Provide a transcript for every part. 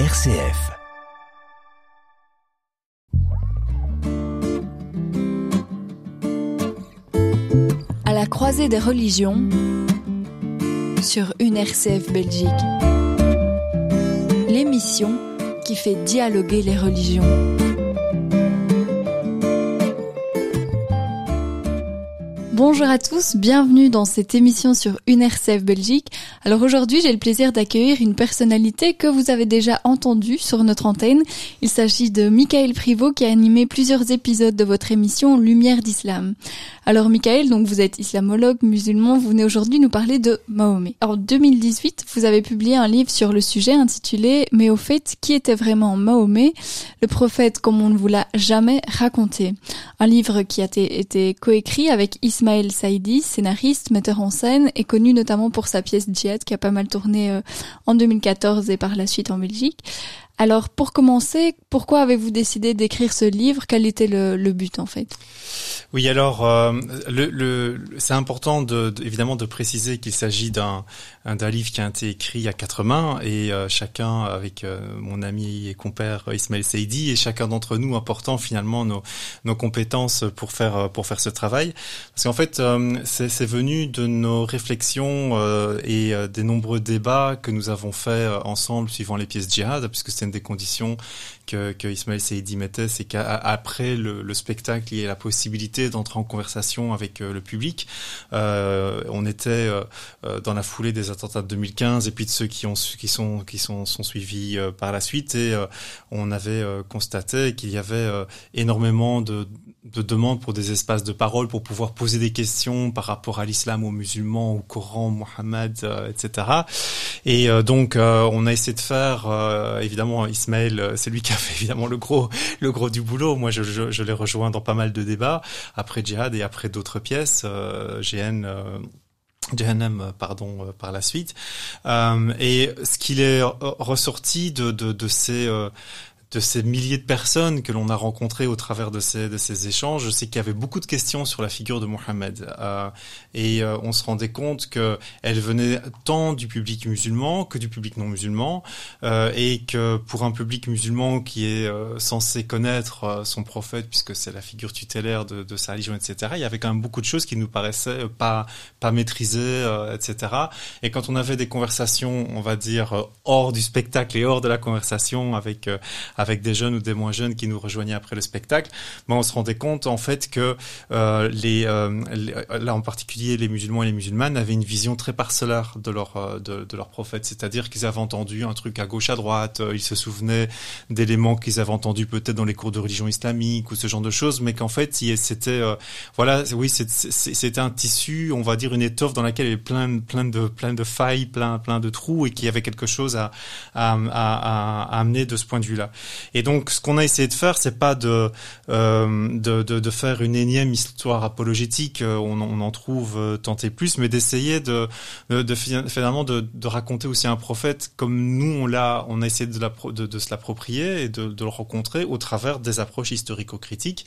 RCF. À la croisée des religions sur une RCF Belgique. L'émission qui fait dialoguer les religions. Bonjour à tous, bienvenue dans cette émission sur UNRCF Belgique. Alors aujourd'hui, j'ai le plaisir d'accueillir une personnalité que vous avez déjà entendue sur notre antenne. Il s'agit de Michael Privot qui a animé plusieurs épisodes de votre émission Lumière d'Islam. Alors Michael, donc vous êtes islamologue, musulman, vous venez aujourd'hui nous parler de Mahomet. En 2018, vous avez publié un livre sur le sujet intitulé Mais au fait, qui était vraiment Mahomet? Le prophète comme on ne vous l'a jamais raconté. Un livre qui a été coécrit avec Ismaël Saïdi, scénariste, metteur en scène et connu notamment pour sa pièce Djihad qui a pas mal tourné euh, en 2014 et par la suite en Belgique. Alors pour commencer, pourquoi avez-vous décidé d'écrire ce livre? Quel était le, le, but en fait? Oui, alors euh, le, le c'est important de, de, évidemment de préciser qu'il s'agit d'un d'un livre qui a été écrit à quatre mains et euh, chacun avec euh, mon ami et compère Ismaël Seidi et chacun d'entre nous apportant finalement nos, nos compétences pour faire pour faire ce travail. Parce qu'en fait, c'est venu de nos réflexions et des nombreux débats que nous avons fait ensemble suivant les pièces djihad, puisque c'est des conditions que, que Ismaël Seidi mettait, c'est qu'après le, le, spectacle, il y ait la possibilité d'entrer en conversation avec euh, le public. Euh, on était euh, dans la foulée des attentats de 2015 et puis de ceux qui ont qui sont qui sont, sont suivis par la suite et on avait constaté qu'il y avait énormément de de demandes pour des espaces de parole pour pouvoir poser des questions par rapport à l'islam, aux musulmans, au Coran, Mohammed, etc. Et donc on a essayé de faire, évidemment, Ismaël, c'est lui qui a fait évidemment le gros, le gros du boulot. Moi, je, l'ai rejoint dans pas mal de débats après Djihad et après d'autres pièces, euh, GN. Euh, Jahannam, pardon, euh, par la suite. Euh, et ce qu'il est ressorti de, ces euh, de ces milliers de personnes que l'on a rencontrées au travers de ces, de ces échanges, c'est qu'il y avait beaucoup de questions sur la figure de Mohammed. Euh, et euh, on se rendait compte qu'elle venait tant du public musulman que du public non musulman, euh, et que pour un public musulman qui est euh, censé connaître son prophète, puisque c'est la figure tutélaire de, sa religion, etc., il y avait quand même beaucoup de choses qui nous paraissaient pas, pas maîtrisées, etc. Et quand on avait des conversations, on va dire, hors du spectacle et hors de la conversation avec des jeunes ou des moins jeunes qui nous rejoignaient après le spectacle, ben on se rendait compte en fait que euh, les, euh, là en particulier les musulmans et les musulmanes avaient une vision très parcellaire de leur euh, de, leur prophète, c'est-à-dire qu'ils avaient entendu un truc à gauche à droite, euh, ils se souvenaient d'éléments qu'ils avaient entendus peut-être dans les cours de religion islamique ou ce genre de choses, mais qu'en fait c'était euh, voilà oui c'était un tissu, on va dire une étoffe dans laquelle il y avait plein plein de plein de failles, plein plein de trous et qui avait quelque chose à à, à, à amener de ce point de vue là. Et donc, ce qu'on a essayé de faire, c'est pas de, euh, de, de, de, faire une énième histoire apologétique, euh, on, on en trouve euh, tant et plus, mais d'essayer de, de, de, finalement de, de, raconter aussi un prophète comme nous on l'a, on a essayé de, la, de, de se l'approprier et de, de le rencontrer au travers des approches historico-critiques.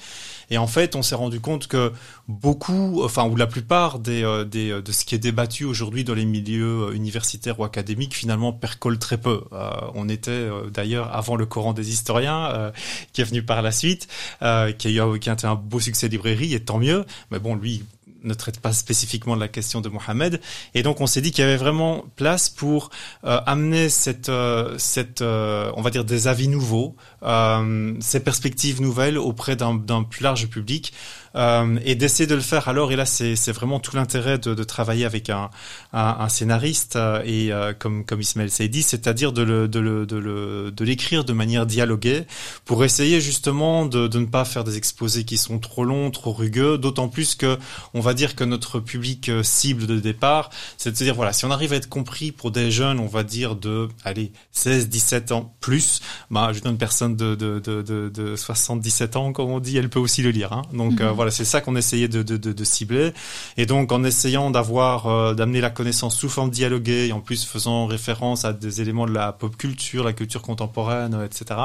Et en fait, on s'est rendu compte que beaucoup, enfin ou la plupart des, euh, des de ce qui est débattu aujourd'hui dans les milieux universitaires ou académiques, finalement percole très peu. Euh, on était d'ailleurs avant le Coran des historien euh, qui est venu par la suite, euh, qui, a eu, qui a un beau succès librairie, et tant mieux. Mais bon, lui ne traite pas spécifiquement de la question de Mohamed. Et donc on s'est dit qu'il y avait vraiment place pour euh, amener cette, cette on va dire des avis nouveaux, ces perspectives nouvelles auprès d'un plus large public. Euh, et d'essayer de le faire alors et là c'est vraiment tout l'intérêt de, de, travailler avec un, un, un scénariste euh, et euh, comme comme Ismaël Saidi c'est-à-dire de le de le de le de de manière dialoguée pour essayer justement de, de ne pas faire des exposés qui sont trop longs trop rugueux d'autant plus que on va dire que notre public cible de départ c'est de se dire voilà si on arrive à être compris pour des jeunes on va dire de allez 16 17 ans plus bah je une personne de de, de, de, de 77 ans comme on dit elle peut aussi le lire hein. donc mm -hmm. voilà c'est ça qu'on essayait de, cibler. Et donc, en essayant d'avoir, euh, d'amener la connaissance sous forme dialoguée, et en plus faisant référence à des éléments de la pop culture, la culture contemporaine, euh, etc.,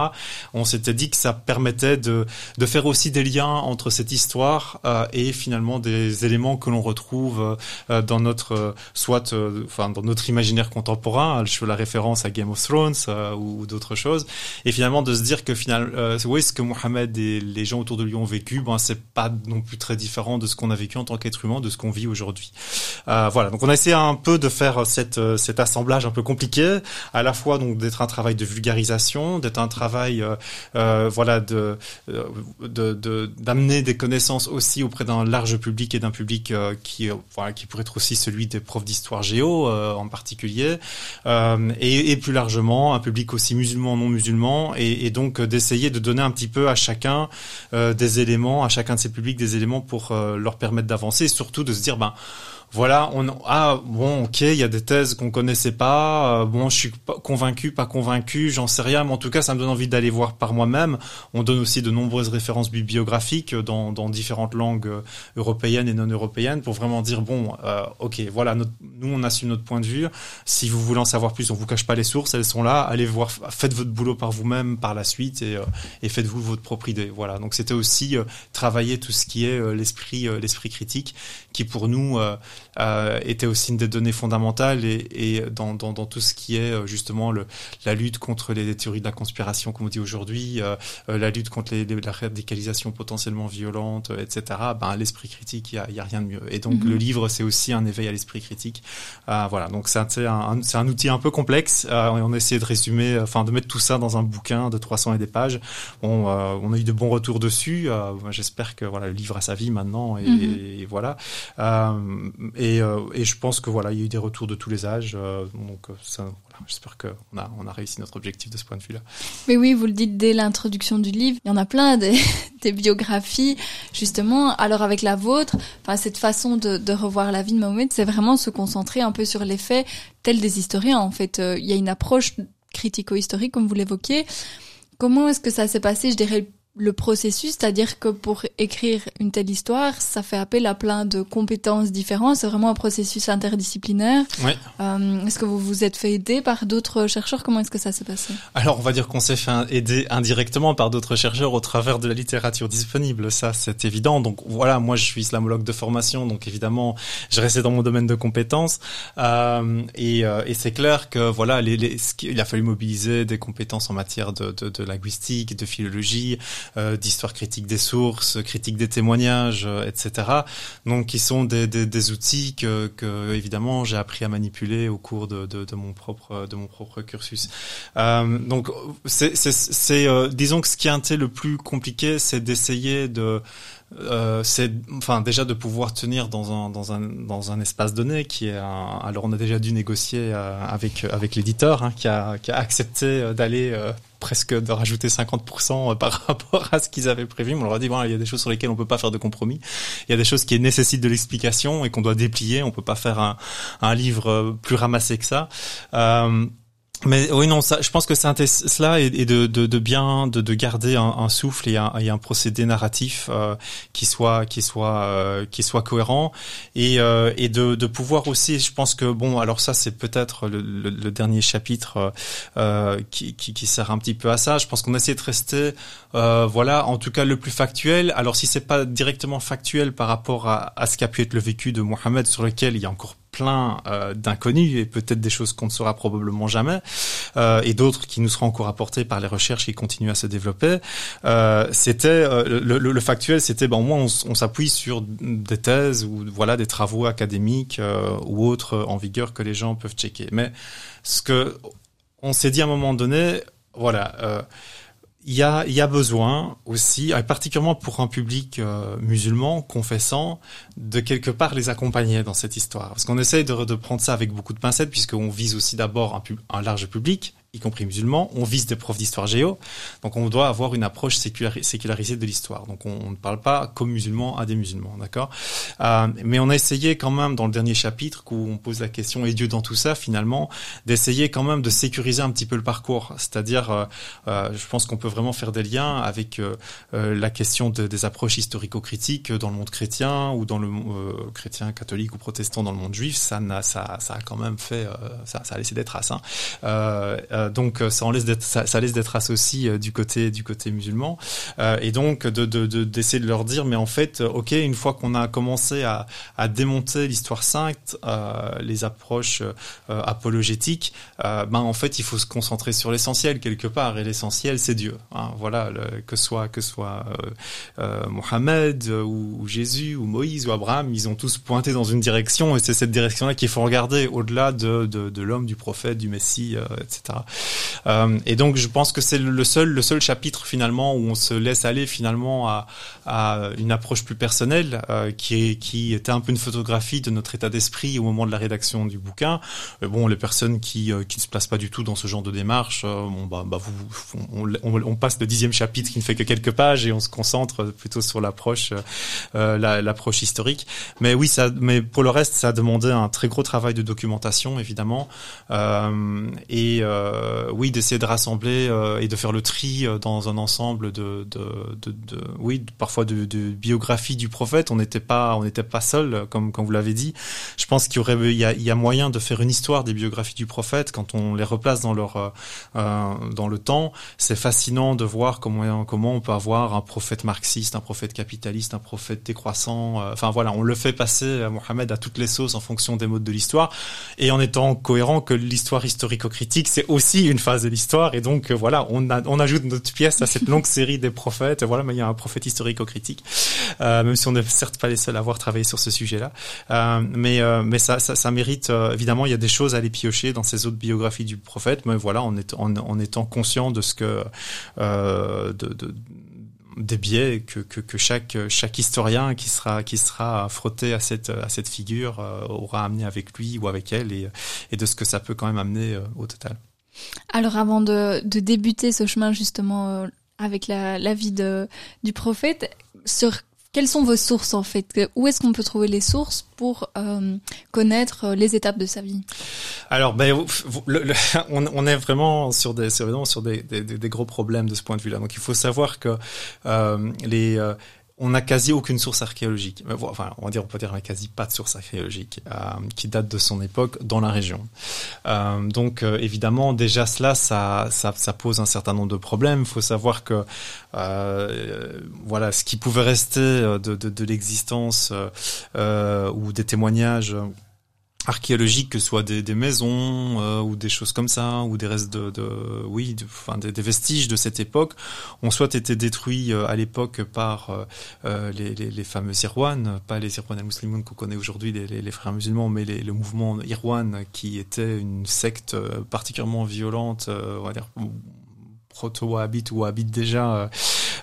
on s'était dit que ça permettait de, de faire aussi des liens entre cette histoire euh, et finalement des éléments que l'on retrouve dans notre soit enfin dans notre imaginaire contemporain. Je fais la référence à Game of Thrones ou, d'autres choses. Et finalement de se dire que finalement, oui, ce que Mohamed et les gens autour de lui ont vécu, ben c'est pas non plus très différent de ce qu'on a vécu en tant qu'être humain, de ce qu'on vit aujourd'hui. voilà. Donc on a essayé un peu de faire cette cet assemblage un peu compliqué, à la fois donc d'être un travail de vulgarisation, d'être un travail voilà de d'amener des connaissances aussi auprès d'un large public et d'un public euh, qui euh, voilà, pourrait être aussi celui des profs d'histoire géo euh, en particulier et, plus largement un public aussi musulman non musulman et donc d'essayer de donner un petit peu à chacun des éléments à chacun de ces publics des éléments pour leur permettre d'avancer et surtout de se dire ben voilà, on ah bon, ok, il y a des thèses qu'on connaissait pas. Euh, bon, je suis pas convaincu, pas convaincu, j'en sais rien, mais en tout cas, ça me donne envie d'aller voir par moi-même. On donne aussi de nombreuses références bibliographiques dans, dans différentes langues euh, européennes et non européennes pour vraiment dire bon, euh, ok, voilà, nous on assume notre point de vue. Si vous voulez en savoir plus, on vous cache pas les sources, elles sont là. Allez voir, faites votre boulot par vous-même par la suite et, et faites-vous votre propre idée. Voilà. Donc c'était aussi travailler tout ce qui est l'esprit, l'esprit critique, qui pour nous euh, était aussi une des données fondamentales et, et dans, dans, dans, tout ce qui est euh, justement le, la lutte contre les théories de la conspiration, comme on dit aujourd'hui, euh, euh la lutte contre les, la radicalisation potentiellement violente, etc. Ben, l'esprit critique, il y a, a, rien de mieux. Et donc le livre, c'est aussi un éveil à l'esprit critique. Euh, voilà, donc c'est un, c'est un outil un peu complexe. et on a essayé de résumer, enfin de mettre tout ça dans un bouquin de 300 et des pages. Bon, on a eu de bons retours dessus. J'espère que voilà, le livre a sa vie maintenant et, mm-hmm. et voilà. Et, euh, et, je pense que voilà, il y a eu des retours de tous les âges. Euh, donc euh, j'espère qu'on a, on a réussi notre objectif de ce point de vue-là. Mais oui, vous le dites dès l'introduction du livre, il y en a plein des, biographies, justement. Alors avec la vôtre, enfin cette façon de, revoir la vie de Mohamed, c'est vraiment se concentrer un peu sur les faits, tels des historiens. En fait, il y a une approche critico-historique, comme vous l'évoquiez. Comment est-ce que ça s'est passé, je dirais, le processus, c'est-à-dire que pour écrire une telle histoire, ça fait appel à plein de compétences différentes. C'est vraiment un processus interdisciplinaire. Oui. Euh, est-ce que vous vous êtes fait aider par d'autres chercheurs? Comment est-ce que ça s'est passé? Alors, on va dire qu'on s'est fait aider indirectement par d'autres chercheurs au travers de la littérature disponible. Ça, c'est évident. Donc voilà, moi, je suis islamologue de formation, donc évidemment, je restais dans mon domaine de compétences. Euh, et, euh, et c'est clair que voilà, les, les, il a fallu mobiliser des compétences en matière de, de, de linguistique, de philologie. Euh, d'histoire critique des sources, critique des témoignages, euh, etc. Donc, qui sont des, des, des outils que, que, évidemment j'ai appris à manipuler au cours de, de, de, mon propre de mon propre cursus. Euh, donc, c'est, c'est, euh, disons que ce qui a été le plus compliqué, c'est d'essayer de euh, c'est enfin déjà de pouvoir tenir dans un dans un dans un espace donné qui est un, alors on a déjà dû négocier avec avec l'éditeur hein, qui a qui a accepté d'aller presque de rajouter 50% par rapport à ce qu'ils avaient prévu. On leur a dit, voilà, il y a des choses sur lesquelles on peut pas faire de compromis. Il y a des choses qui nécessitent de l'explication et qu'on doit déplier. On peut pas faire un, un livre plus ramassé que ça. Euh, mais oui, non, ça, je pense que c'est cela et, de, de, de, bien de, de garder un, souffle et un, et un, procédé narratif euh, qui soit qui soit euh, qui soit cohérent et, euh, et de, de pouvoir aussi, je pense que bon, alors ça c'est peut-être le, le, le, dernier chapitre euh, qui, qui, qui, sert un petit peu à ça. Je pense qu'on essaie de rester, euh, voilà, en tout cas le plus factuel. Alors si c'est pas directement factuel par rapport à, à ce qu'a pu être le vécu de Mohamed, sur lequel il y a encore plein euh, d'inconnus et peut-être des choses qu'on ne saura probablement jamais euh, et d'autres qui nous seront encore apportées par les recherches qui continuent à se développer. Euh, c'était le, factuel, c'était ben au moins on, on s'appuie sur des thèses ou voilà des travaux académiques ou autres en vigueur que les gens peuvent checker. Mais ce que on s'est dit à un moment donné, voilà il y a, y a besoin aussi, particulièrement pour un public euh, musulman confessant, de quelque part les accompagner dans cette histoire. Parce qu'on essaye de, de prendre ça avec beaucoup de pincettes, puisqu'on vise aussi d'abord un, un large public, y compris musulmans, on vise des profs d'histoire géo, donc on doit avoir une approche sécularisée de l'histoire. Donc on, ne parle pas comme musulmans à des musulmans, d'accord? Euh, Mais on a essayé quand même dans le dernier chapitre où on pose la question et Dieu dans tout ça finalement d'essayer quand même de sécuriser un petit peu le parcours. C'est-à-dire, euh, euh, je pense qu'on peut vraiment faire des liens avec la question de, des approches historico-critiques dans le monde chrétien ou dans le chrétien catholique ou protestant dans le monde juif. Ça, a, quand même fait, ça, ça a laissé des traces. Hein. Donc ça en laisse d'être, ça, laisse d'être associé du côté du côté musulman. et donc de, de, de, d'essayer de leur dire, mais en fait, ok, une fois qu'on a commencé à, à démonter l'histoire sainte, les approches apologétiques, ben en fait, il faut se concentrer sur l'essentiel quelque part, et l'essentiel c'est Dieu. Hein, voilà, le, que soit que soit Mohammed ou, ou Jésus ou Moïse ou Abraham, ils ont tous pointé dans une direction et c'est cette direction-là qu'il faut regarder au-delà de, de, de l'homme, du prophète, du Messie, euh, etc. Euh, et donc je pense que c'est le seul, le seul chapitre finalement où on se laisse aller finalement à, à une approche plus personnelle euh, qui, est, qui était un peu une photographie de notre état d'esprit au moment de la rédaction du bouquin. Euh, bon, les personnes qui, qui ne se placent pas du tout dans ce genre de démarche, bon, bah, bah vous, on, on, on, passe le dixième chapitre qui ne fait que quelques pages et on se concentre plutôt sur l'approche, l'approche historique. Mais oui, ça, mais pour le reste, ça a demandé un très gros travail de documentation, évidemment, euh, et euh, oui, d'essayer de rassembler euh, et de faire le tri euh, dans un ensemble de, de, de, de oui, parfois de, de biographie du prophète. On n'était pas, on n'était pas seul, comme comme vous l'avez dit. Je pense qu'il y aurait, il y, a, il y a moyen de faire une histoire des biographies du prophète quand on les replace dans leur euh, dans le temps. C'est fascinant de voir comment comment on peut avoir un prophète marxiste, un prophète capitaliste, un prophète décroissant. Enfin voilà, on le fait passer à Mohamed à toutes les sauces en fonction des modes de l'histoire et en étant cohérent que l'histoire historico-critique c'est aussi une phase de l'histoire. Et donc euh, voilà on, on ajoute notre pièce à cette longue série des prophètes. Voilà mais il y a un prophète historico-critique euh, même si on n'est certes pas les seuls à avoir travaillé sur ce sujet-là. Euh, mais euh, mais ça, ça, ça mérite euh, évidemment il y a des choses à aller piocher dans ces autres biographies du prophète. Mais voilà en, est, en, en étant conscient de ce que de, de des biais que, que, que, chaque, chaque historien qui sera, qui sera frotté à cette, à cette figure euh, aura amené avec lui ou avec elle et, et de ce que ça peut quand même amener au total. Alors avant de, débuter ce chemin justement euh, avec la, vie du prophète, sur quelles sont vos sources en fait? Où est-ce qu'on peut trouver les sources pour euh, connaître euh, les étapes de sa vie? Alors, ben, on, est vraiment sur des, sur des, gros problèmes de ce point de vue-là. Donc, il faut savoir que les on n'a quasi aucune source archéologique. Enfin, on va dire, on peut dire, on n'a quasi pas de source archéologique euh, qui date de son époque dans la région. Euh, donc, euh, évidemment, déjà cela, ça, ça, ça, pose un certain nombre de problèmes. Il faut savoir que, voilà, ce qui pouvait rester de, de, de l'existence ou des témoignages archéologiques, que ce soit des, des maisons euh, ou des choses comme ça, ou des restes de, de oui, de, enfin des, des, vestiges de cette époque, ont soit été détruits euh, à l'époque par euh, euh les, les, les, fameux Irwan, pas les Irwan al-Muslimoun qu'on connaît aujourd'hui, les, les, frères musulmans, mais le mouvement Irwan qui était une secte euh, particulièrement violente, on va dire proto-wahhabite ou wahhabite déjà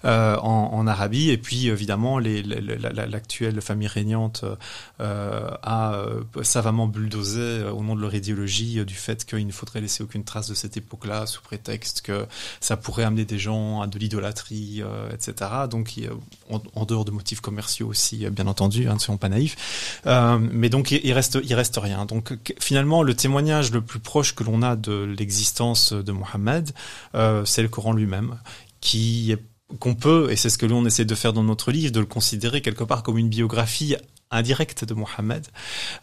euh, en, en, Arabie. Et puis évidemment, l'actuelle la, famille régnante euh, a euh, savamment bulldozé euh, au nom de leur idéologie du fait qu'il ne faudrait laisser aucune trace de cette époque-là sous prétexte que ça pourrait amener des gens à de l'idolâtrie, etc. Donc en, dehors de motifs commerciaux aussi, bien entendu, hein, ne soyons pas naïfs. mais donc il, reste, il reste rien. Donc finalement, le témoignage le plus proche que l'on a de l'existence de Mohammed, c'est le Coran lui-même, qui qu'on peut, et c'est ce que l'on essaie de faire dans notre livre, de le considérer quelque part comme une biographie indirecte de Mohammed,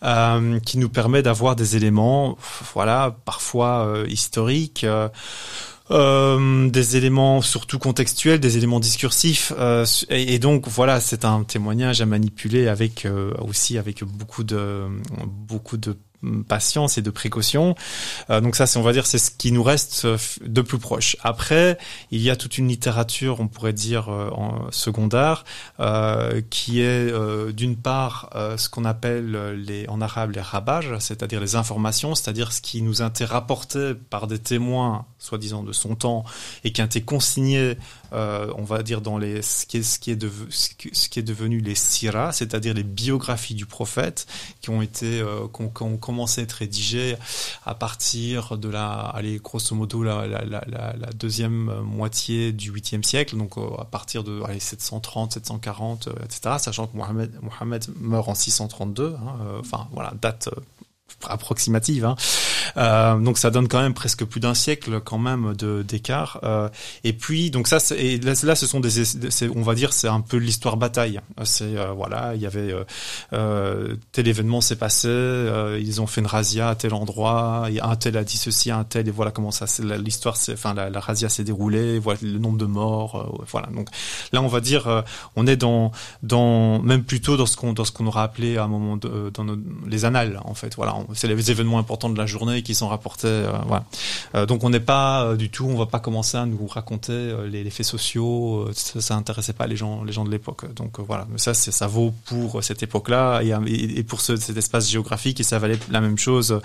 euh, qui nous permet d'avoir des éléments, voilà, parfois euh, historiques, euh, des éléments surtout contextuels, des éléments discursifs, et, donc voilà, c'est un témoignage à manipuler avec aussi avec beaucoup de beaucoup de patience et de précaution. Euh, donc ça, c'est on va dire, c'est ce qui nous reste euh, de plus proche. Après, il y a toute une littérature, on pourrait dire euh, en secondaire, qui est d'une part ce qu'on appelle les en arabe les rabages, c'est-à-dire les informations, c'est-à-dire ce qui nous été rapporté par des témoins, soi-disant de son temps, et qui a été consigné euh, on va dire dans les ce qui est ce qui est, ce qui est devenu les siras, c'est-à-dire les biographies du prophète qui ont été euh, qui, ont, commencé à être rédigées à partir de la allez grosso modo la, deuxième moitié du 8e siècle, donc euh, à partir de allez, 730, 740, etc. Sachant que Mohammed, Mohammed meurt en 632, hein, enfin voilà date approximative. Hein. Euh, donc ça donne quand même presque plus d'un siècle quand même de d'écart. Euh, et puis donc ça, et là, là, ce sont des, on va dire, c'est un peu l'histoire bataille. C'est euh, voilà, il y avait euh, tel événement s'est passé, ils ont fait une razzia à tel endroit, et un tel a dit ceci, un tel, et voilà comment ça, l'histoire, enfin la, la razzia s'est déroulée, voilà le nombre de morts, voilà. Donc là, on va dire, on est dans dans même plutôt dans ce qu'on dans ce qu'on aura appelé à un moment de, dans nos, les annales en fait. Voilà, c'est les événements importants de la journée qui sont rapportés. Euh, voilà. Euh, donc on n'est pas euh, du tout, on va pas commencer à nous raconter les, les faits sociaux. ça, ça intéressait pas les gens, les gens de l'époque. Donc voilà, mais ça, ça vaut pour cette époque-là et, et, pour ce, cet espace géographique et ça valait la même chose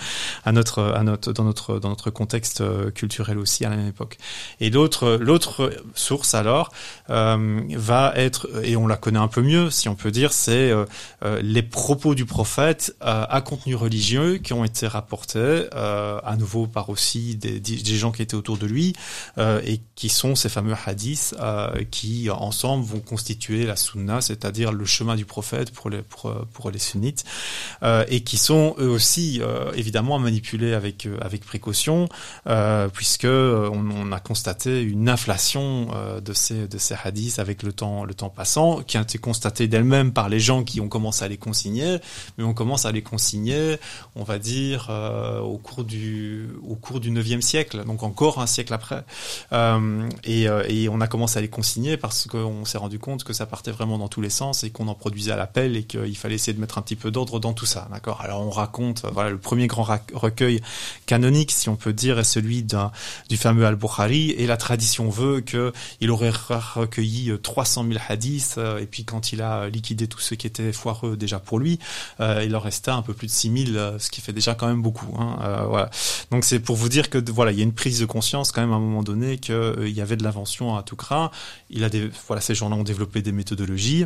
à notre, à notre, dans notre, dans notre contexte culturel aussi à la même époque. Et l'autre, l'autre source alors euh, va être et on la connaît un peu mieux, si on peut dire, c'est euh, les propos du prophète à contenu religieux qui ont été rapportés euh, à nouveau par aussi des, gens qui étaient autour de lui euh, et qui sont ces fameux hadiths euh, qui ensemble vont constituer la sunna, c'est-à-dire le chemin du prophète pour les pour, pour sunnites et qui sont eux aussi évidemment manipulés avec avec précaution puisque on, on, a constaté une inflation de ces de ces hadiths avec le temps le temps passant qui a été constatée d'elle-même par les gens qui ont commencé à les consigner mais on commence à les consigner on va dire euh, au cours du au cours du 9e siècle, donc encore un siècle après. Euh, et, euh, et, on a commencé à les consigner parce qu'on s'est rendu compte que ça partait vraiment dans tous les sens et qu'on en produisait à l'appel et qu'il fallait essayer de mettre un petit peu d'ordre dans tout ça. D'accord? Alors on raconte, voilà, le premier grand recueil canonique, si on peut dire, est celui du fameux Al-Bukhari et la tradition veut que il aurait recueilli 300 000 hadiths et puis quand il a liquidé tous ceux qui étaient foireux déjà pour lui, il en restait un peu plus de 6 000, ce qui fait déjà quand même beaucoup. Hein. Euh, voilà. Donc c'est pour vous dire que voilà, il y a une prise de conscience quand même à un moment donné qu'il euh, y avait de l'invention à tout craint. Il a des voilà, ces gens-là ont développé des méthodologies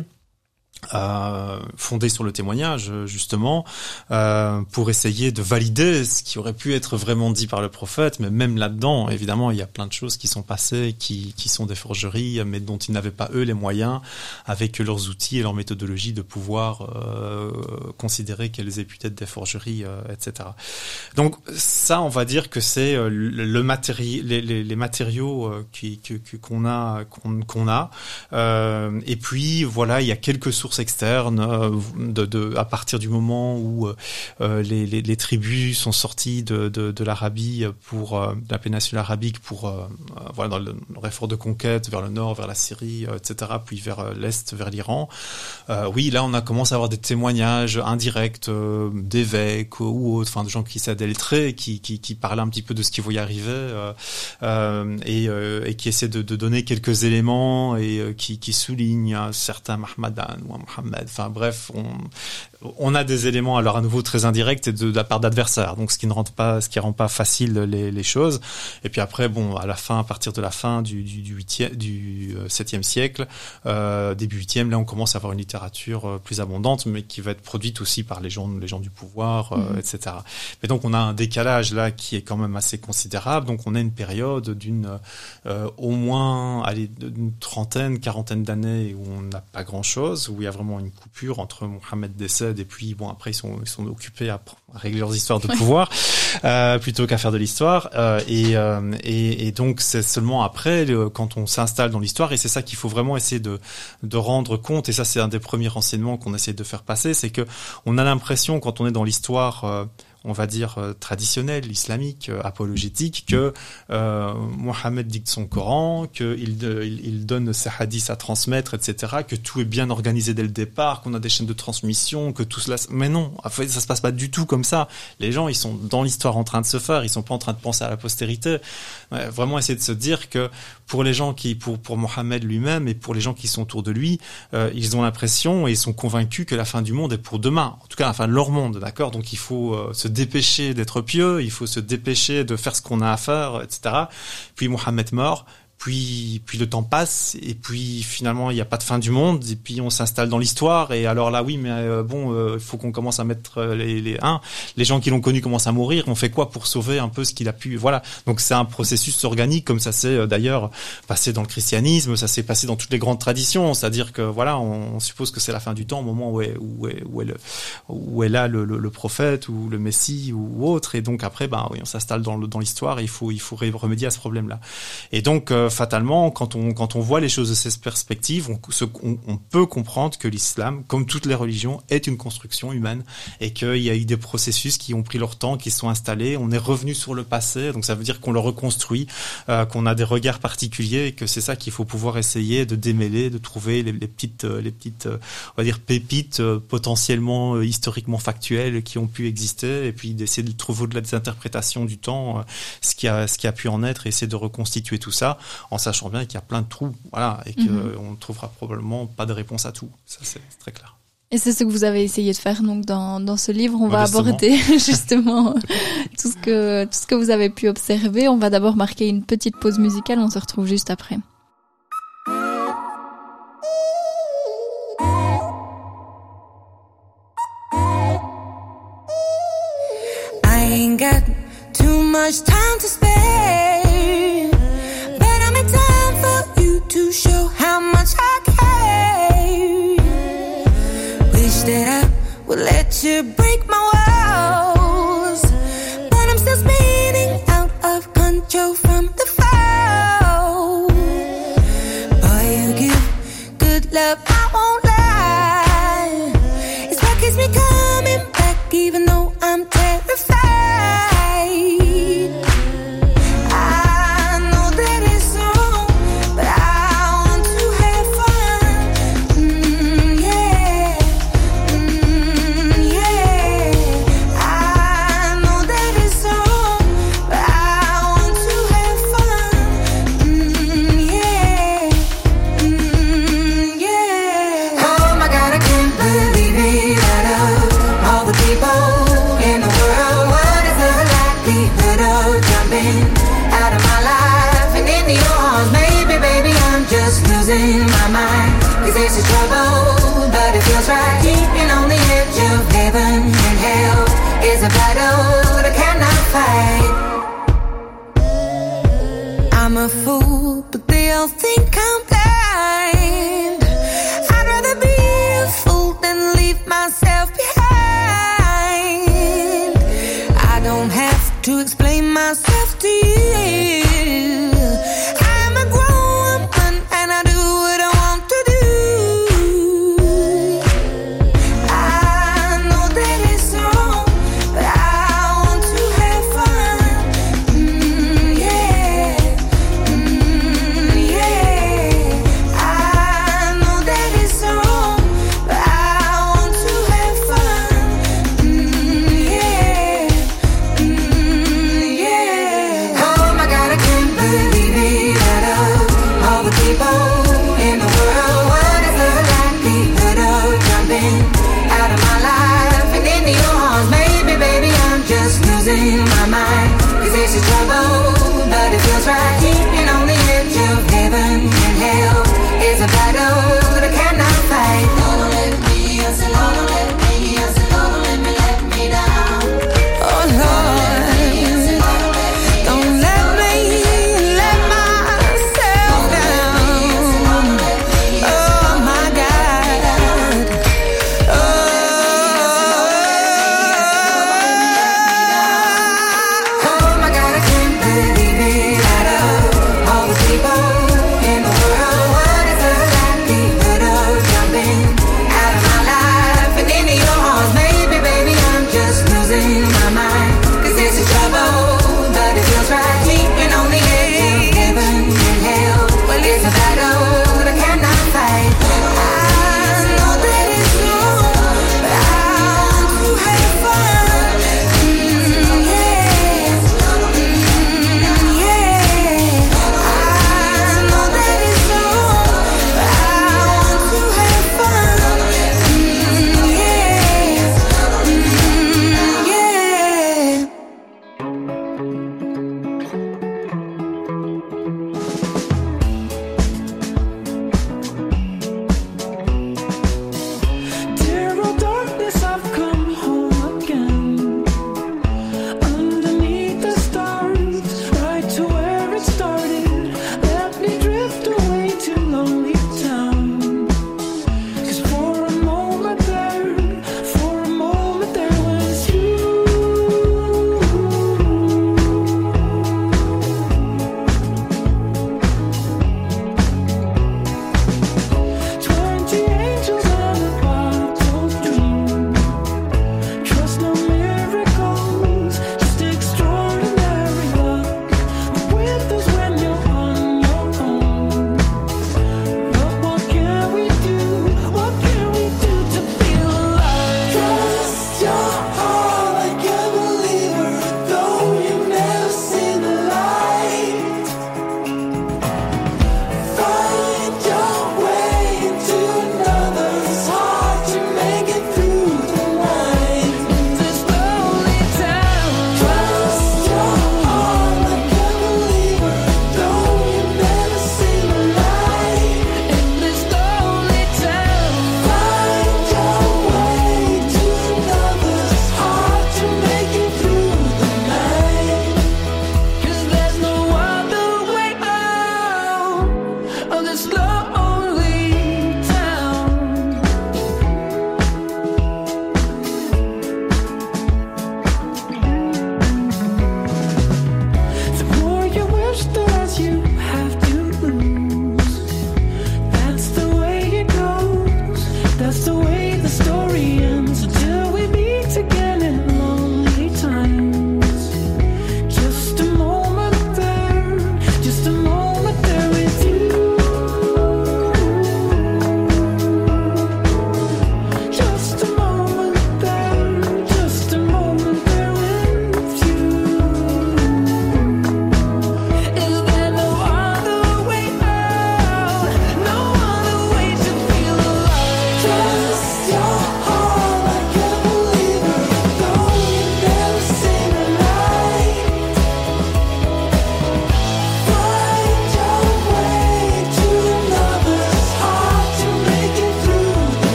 euh, fondé sur le témoignage justement euh, pour essayer de valider ce qui aurait pu être vraiment dit par le prophète. Mais même là-dedans évidemment il y a plein de choses qui sont passées qui, qui sont des forgeries mais dont ils n'avaient pas eux les moyens avec leurs outils et leur méthodologie de pouvoir euh, considérer qu'elles aient pu être des forgeries euh, etc donc ça on va dire que c'est euh, le, matériel les, les, les, matériaux euh, qui qu'on a qu'on qu'on a. Et puis voilà il y a quelques sources externes euh, de, de, à partir du moment où euh, euh, les, tribus sont sorties de, l'Arabie pour la péninsule arabique pour voilà dans le, effort de conquête vers le nord, vers la Syrie, etc., puis vers l'est, vers l'Iran. oui, là on a commencé à avoir des témoignages indirects d'évêques ou autres, enfin de gens qui s'aidaient qui, qui, qui un petit peu de ce qui y arriver et, qui essaient de, donner quelques éléments et qui, soulignent un certain Mahmadan Mohamed. Enfin bref, on, on a des éléments alors à nouveau très indirects et de, la part d'adversaires, donc ce qui ne rend pas, ce qui rend pas facile les, les, choses. Et puis après, bon, à la fin, à partir de la fin du du du, 8e, du 7e euh, siècle, euh, début 8e, là, on commence à avoir une littérature euh, plus abondante, mais qui va être produite aussi par les gens, les gens du pouvoir, euh, mhm. etc. Mais donc on a un décalage là qui est quand même assez considérable. Donc on a une période d'une euh, au moins, allez, d'une trentaine, quarantaine d'années où on n'a pas grand chose, où il y a vraiment une coupure entre Mohamed et puis bon après ils sont ils sont occupés à, régler leurs histoires de pouvoir euh, plutôt qu'à faire de l'histoire euh, et, euh, et, et donc c'est seulement après le, quand on s'installe dans l'histoire et c'est ça qu'il faut vraiment essayer de de rendre compte et ça c'est un des premiers renseignements qu'on essaie de faire passer c'est que on a l'impression quand on est dans l'histoire on va dire, euh, traditionnel, islamique, euh, apologétique, que euh, Mohammed dicte son Coran, qu'il il, donne ses hadiths à transmettre, etc., que tout est bien organisé dès le départ, qu'on a des chaînes de transmission, que tout cela... Mais non, ça se passe pas du tout comme ça. Les gens, ils sont dans l'histoire en train de se faire, ils sont pas en train de penser à la postérité. vraiment essayer de se dire que pour les gens qui, pour, pour Mohammed lui-même et pour les gens qui sont autour de lui, euh, ils ont l'impression et ils sont convaincus que la fin du monde est pour demain. En tout cas, la fin de leur monde, d'accord? Donc il faut euh, se dépêcher d'être pieux, il faut se dépêcher de faire ce qu'on a à faire, etc. Puis Mohammed mort, puis, puis le temps passe, et puis finalement il n'y a pas de fin du monde, et puis on s'installe dans l'histoire, et alors là oui, mais euh, bon, euh, il faut qu'on commence à mettre euh, les, les, hein, les gens qui l'ont connu commencent à mourir, on fait quoi pour sauver un peu ce qu'il a pu, voilà. Donc c'est un processus organique, comme ça s'est d'ailleurs passé dans le christianisme, ça s'est passé dans toutes les grandes traditions, c'est-à-dire que voilà, on, suppose que c'est la fin du temps au moment où est, où est, où est, là le, le, prophète ou le messie ou autre, et donc après, ben oui, on s'installe dans l'histoire, et il faut, il faut remédier à ce problème-là. Et donc fatalement, quand on, quand on voit les choses de cette perspective, on, on, peut comprendre que l'islam, comme toutes les religions, est une construction humaine et qu'il y a eu des processus qui ont pris leur temps, qui sont installés. On est revenu sur le passé, donc ça veut dire qu'on le reconstruit, euh, qu'on a des regards particuliers et que c'est ça qu'il faut pouvoir essayer de démêler, de trouver les, les petites, euh, les petites, euh, on va dire pépites potentiellement historiquement factuelles qui ont pu exister et puis d'essayer de trouver au-delà des interprétations du temps ce qui a, ce qui a pu en être et essayer de reconstituer tout ça en sachant bien qu'il y a plein de trous, voilà, et qu'on mhm. ne trouvera probablement pas de réponse à tout. Ça, c'est très clair. Et c'est ce que vous avez essayé de faire donc dans, dans ce livre. On va aborder justement tout ce que tout ce que vous avez pu observer. On va d'abord marquer une petite pause musicale. On se retrouve juste après. I ain't got too much time to spare. To show how much I care. Wish that I would let you break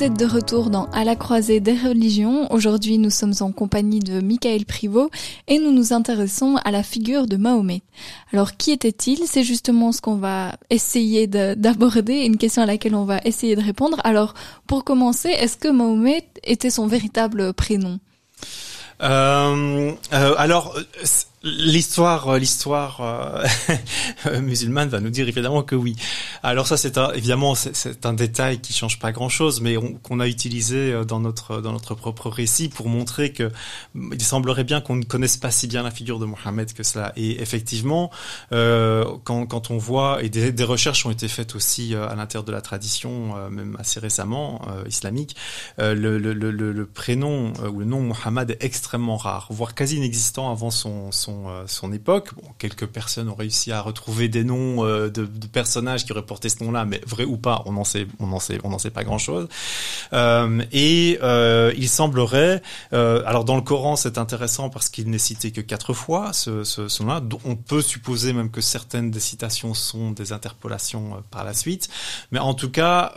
Vous êtes de retour dans À la croisée des religions. Aujourd'hui, nous sommes en compagnie de Michael Privot et nous nous intéressons à la figure de Mahomet. Alors, qui était-il? C'est justement ce qu'on va essayer d'aborder, une question à laquelle on va essayer de répondre. Alors, pour commencer, est-ce que Mahomet était son véritable prénom? Euh, euh, alors, L'histoire, euh, l'histoire euh, musulmane va nous dire évidemment que oui. Alors ça, c'est évidemment c'est un détail qui change pas grand-chose, mais qu'on a utilisé euh, dans notre dans notre propre récit pour montrer que il semblerait bien qu'on ne connaisse pas si bien la figure de Mohammed que cela. Et effectivement, euh, quand, quand on voit et des, des, recherches ont été faites aussi à l'intérieur de la tradition, même assez récemment islamique, le, le, le, le, prénom ou le nom Mohammed est extrêmement rare, voire quasi inexistant avant son, son euh, son, époque. Bon, quelques personnes ont réussi à retrouver des noms euh, de, personnages qui auraient porté ce nom-là, mais vrai ou pas, on n'en sait, on n'en sait, on n'en sait pas grand-chose. Euh, et il semblerait, alors dans le Coran, c'est intéressant parce qu'il n'est cité que quatre fois ce, ce, nom-là. On peut supposer même que certaines des citations sont des interpolations par la suite, mais en tout cas,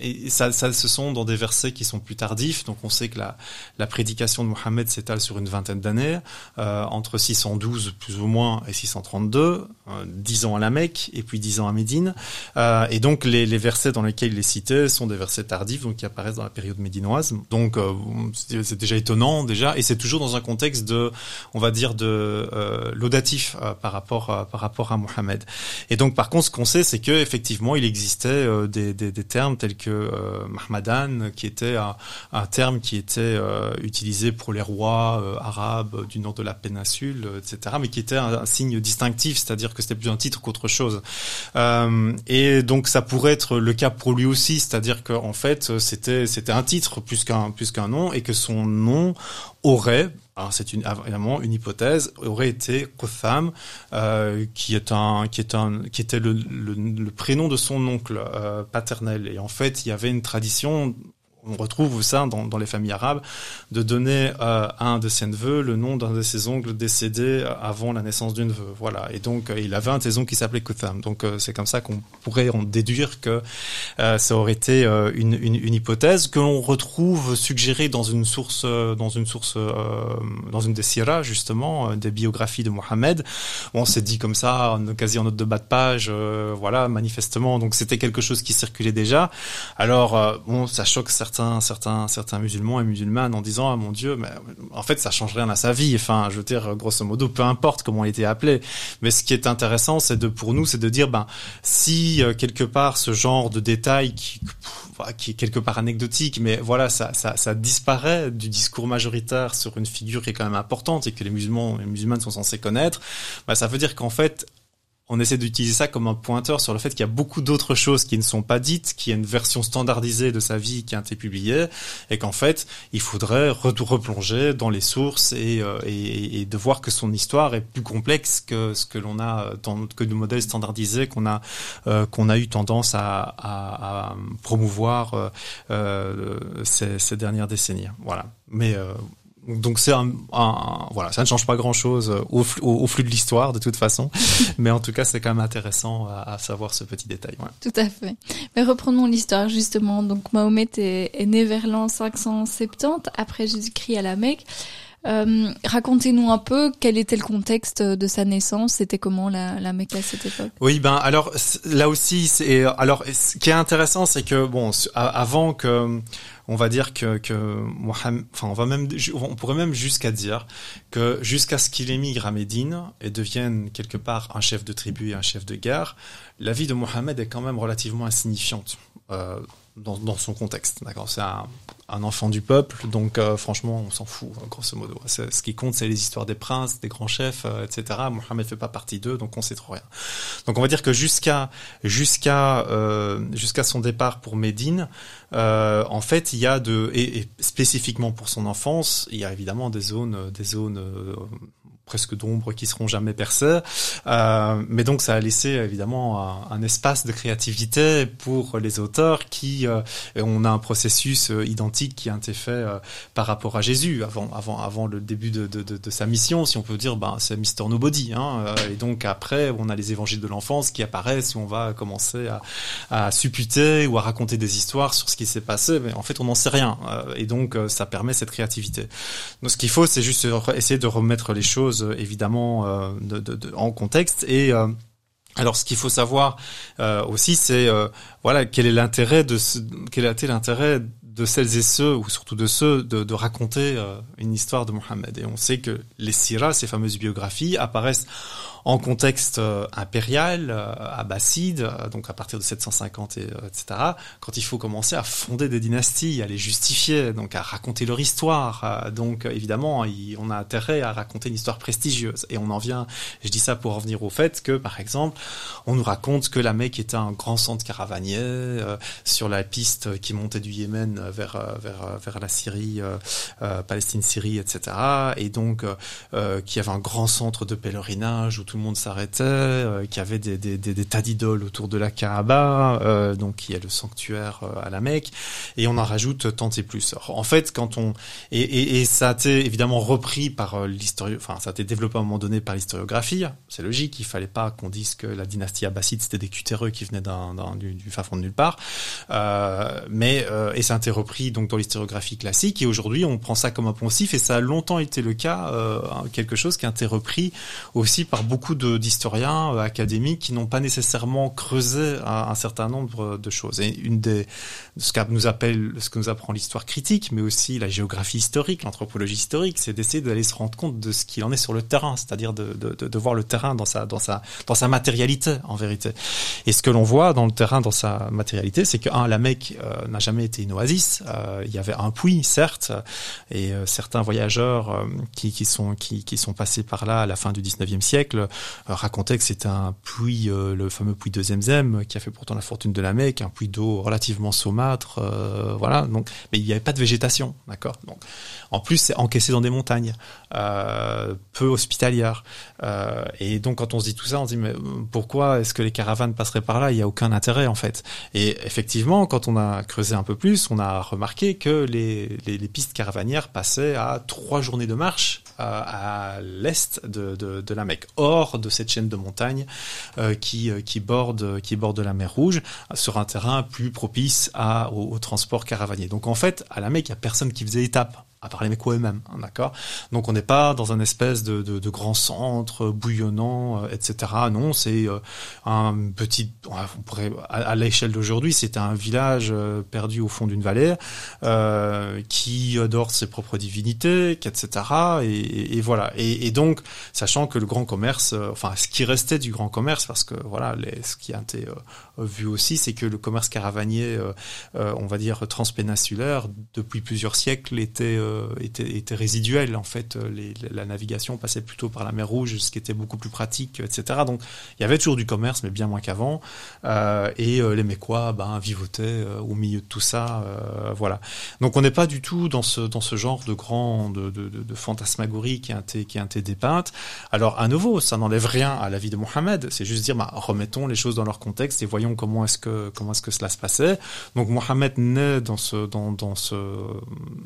et ça, ça, ce sont dans des versets qui sont plus tardifs. Donc on sait que la, la prédication de Mohammed s'étale sur une vingtaine d'années entre 612 plus ou moins et 632, 10 euh, ans à la Mecque et puis 10 ans à Médine. Euh, et donc les, versets dans lesquels il est cité sont des versets tardifs, donc qui apparaissent dans la période médinoise. Donc euh, c'est déjà étonnant déjà, et c'est toujours dans un contexte de, on va dire de laudatif par rapport par rapport à Mohammed. Et donc par contre, ce qu'on sait, c'est que effectivement, il existait des, des, des, termes tels que Mahmadan, qui était un, un, terme qui était utilisé pour les rois arabes du nord de la péninsule euh, etc., mais qui était un, signe distinctif, c'est-à-dire que c'était plus un titre qu'autre chose. Euh, et donc ça pourrait être le cas pour lui aussi, c'est-à-dire qu'en fait c'était c'était un titre plus qu'un plus qu'un nom et que son nom aurait alors c'est une, évidemment une hypothèse, aurait été Kotham, euh, qui est un, qui est un, qui était le, le, prénom de son oncle euh, paternel. Et en fait, il y avait une tradition on retrouve ça dans, dans, les familles arabes, de donner euh, à un de ses neveux le nom d'un de ses oncles décédés euh, avant la naissance d'une neveu. Voilà. Et donc, euh, il avait un de ses oncles qui s'appelait Kutham. Donc, c'est comme ça qu'on pourrait en déduire que ça aurait été une, une, une, hypothèse que l'on retrouve suggérée dans une source, dans une source, dans une des siras, justement, des biographies de Mohammed. Bon, c'est dit comme ça, en, quasi en note de bas de page, voilà, manifestement. Donc, c'était quelque chose qui circulait déjà. Alors, bon, ça choque certains certains, certains, certains musulmans et musulmanes en disant ah mon Dieu, mais en fait ça change rien à sa vie. Enfin, je veux dire grosso modo, peu importe comment il était appelé. Mais ce qui est intéressant, c'est de pour nous, c'est de dire ben si euh, quelque part ce genre de détail qui qui est quelque part anecdotique, mais voilà, ça, ça, ça disparaît du discours majoritaire sur une figure qui est quand même importante et que les musulmans et les musulmanes sont censés connaître, bah, ça veut dire qu'en fait, on essaie d'utiliser ça comme un pointeur sur le fait qu'il y a beaucoup d'autres choses qui ne sont pas dites, qu'il y a une version standardisée de sa vie qui a été publiée, et qu'en fait, il faudrait replonger dans les sources euh, et, et, de voir que son histoire est plus complexe que ce que l'on a dans que le modèle standardisé qu'on a euh, qu'on a eu tendance à, à, promouvoir euh, ces, ces, dernières décennies. Voilà. Mais donc c'est un, voilà, ça ne change pas grand chose au, au, flux de l'histoire de toute façon, mais en tout cas c'est quand même intéressant à, savoir ce petit détail. Tout à fait. Mais reprenons l'histoire justement. Donc Mahomet est, est né vers l'an 570 après Jésus-Christ à la Mecque. Euh, Racontez-nous un peu quel était le contexte de sa naissance. C'était comment la, la Mecque à cette époque? Oui, ben alors là aussi, c'est alors ce qui est intéressant, c'est que bon, avant que on va dire que, que enfin on va on pourrait même jusqu'à dire que jusqu'à ce qu'il émigre à Médine et devienne quelque part un chef de tribu et un chef de guerre, la vie de Mohamed est quand même relativement insignifiante. Euh, dans, son contexte. D'accord, c'est un, un, enfant du peuple, donc euh, franchement, on s'en fout, hein, grosso modo. Ce qui compte, c'est les histoires des princes, des grands chefs, euh, etc. Mohamed fait pas partie d'eux, donc on sait trop rien. Donc on va dire que jusqu'à jusqu'à euh, jusqu'à son départ pour Médine, en fait, il y a de et, et, spécifiquement pour son enfance, il y a évidemment des zones des zones presque d'ombre qui seront jamais percées. Euh, mais donc ça a laissé évidemment un, espace de créativité pour les auteurs qui euh, on a un processus euh, identique qui a été fait euh, par rapport à Jésus avant avant avant le début de, de, de, de sa mission si on peut dire ben c'est Mister Nobody hein, et donc après on a les évangiles de l'enfance qui apparaissent où on va commencer à, à supputer ou à raconter des histoires sur ce qui s'est passé mais en fait on n'en sait rien. Et donc ça permet cette créativité. Donc ce qu'il faut c'est juste essayer de remettre les choses euh, évidemment euh, en contexte et euh, alors, ce qu'il faut savoir aussi, c'est voilà quel est l'intérêt de quel a été l'intérêt de celles et ceux, ou surtout de ceux, de, de raconter une histoire de Mohammed. Et on sait que les siras, ces fameuses biographies, apparaissent en contexte euh, impérial, euh, abbasside, euh, donc à partir de 750 et, etc. Quand il faut commencer à fonder des dynasties, à les justifier, donc à raconter leur histoire, donc évidemment, on a intérêt à raconter une histoire prestigieuse. Et on en vient, je dis ça pour en venir au fait que, par exemple, on nous raconte que la Mecque était un grand centre caravanier sur la piste qui montait du Yémen vers vers vers la Syrie, euh, Palestine, Syrie, etc. Et donc euh, qu'il y avait un grand centre de pèlerinage tout le monde s'arrêtait, euh, qu'il y avait des, tas d'idoles autour de la Kaaba, euh, donc il y a le sanctuaire euh, à la Mecque, et on en rajoute tant et plus. en fait, quand on et, et, et, ça a été évidemment repris par euh, l'histoire, enfin ça a été développé à un moment donné par l'historiographie. C'est logique, il fallait pas qu'on dise que la dynastie abbasside c'était des cutéreux qui venaient d'un, du, du fin de nulle part, euh, mais et ça a été repris donc dans l'historiographie classique. Et aujourd'hui, on prend ça comme un poncif, et ça a longtemps été le cas, quelque chose qui a été repris aussi par beaucoup beaucoup d'historiens euh, académiques qui n'ont pas nécessairement creusé un, certain nombre de choses. Et une des ce que nous appelle, ce que nous apprend l'histoire critique, mais aussi la géographie historique, l'anthropologie historique, c'est d'essayer d'aller se rendre compte de ce qu'il en est sur le terrain, c'est-à-dire de, de, de, voir le terrain dans sa dans sa dans sa matérialité en vérité. Et ce que l'on voit dans le terrain dans sa matérialité, c'est que un, la Mecque euh, n'a jamais été une oasis. Euh, il y avait un puits, certes, et certains voyageurs qui, qui sont qui, qui sont passés par là à la fin du 19e siècle euh, racontait que c'était un puits, euh, le fameux puits de Zemzem, qui a fait pourtant la fortune de la Mecque, un puits d'eau relativement saumâtre, euh, voilà. Donc, mais il n'y avait pas de végétation, d'accord. Donc, en plus, c'est encaissé dans des montagnes, peu hospitalières. et donc, quand on se dit tout ça, on se dit mais pourquoi est-ce que les caravanes passeraient par là? Il n'y a aucun intérêt en fait. Et effectivement, quand on a creusé un peu plus, on a remarqué que les, les pistes caravanières passaient à trois journées de marche à l'est de, la Mecque, hors de cette chaîne de montagnes euh, qui, euh, qui, borde, la mer Rouge, sur un terrain plus propice au, au transport caravanier. Donc en fait, à la Mecque, il n'y a personne qui faisait étape à les Mécois eux-mêmes, hein, d'accord? Donc on n'est pas dans un espèce de, de, de grand centre bouillonnant, euh, etc. Non, c'est euh, un petit, on pourrait, à, l'échelle d'aujourd'hui, c'est un village euh, perdu au fond d'une vallée qui adore ses propres divinités, etc. Et, voilà. Et, donc, sachant que le grand commerce, enfin, ce qui restait du grand commerce, parce que voilà, ce qui a été vu aussi, c'est que le commerce caravanier, on va dire transpéninsulaire, depuis plusieurs siècles, était était, était, résiduelle. En fait, euh, les, la navigation passait plutôt par la mer Rouge, ce qui était beaucoup plus pratique, etc. Donc, il y avait toujours du commerce, mais bien moins qu'avant. Euh, et les Mécois, ben, vivotaient au milieu de tout ça. voilà. Donc, on n'est pas du tout dans ce dans ce genre de grand de, de, de, fantasmagorie qui a été qui a été dépeinte. Alors, à nouveau, ça n'enlève rien à la vie de Mohammed. C'est juste dire, bah, remettons les choses dans leur contexte et voyons comment est-ce que comment est-ce que cela se passait. Donc, Mohammed naît dans ce dans dans ce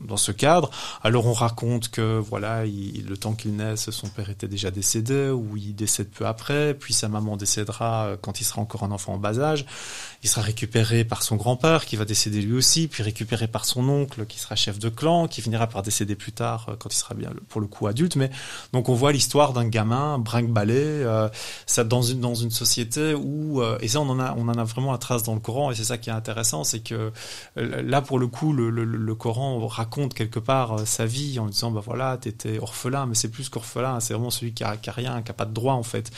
dans ce cadre. Alors on raconte que voilà, il, le temps qu'il naisse, son père était déjà décédé ou il décède peu après, puis sa maman décédera euh, quand il sera encore un enfant en bas âge. Il sera récupéré par son grand-père qui va décéder lui aussi, puis récupéré par son oncle qui sera chef de clan, qui finira par décéder plus tard euh, quand il sera bien pour le coup adulte. Mais donc on voit l'histoire d'un gamin brinque-ballé, euh, ça dans une dans une société où euh, et ça on en a on en a vraiment la trace dans le Coran et c'est ça qui est intéressant, c'est que là pour le coup le, le, le Coran raconte quelque part euh, sa vie en disant bah voilà t'étais orphelin mais c'est plus qu'orphelin c'est vraiment celui qui a, qui a, rien qui a pas de droit en fait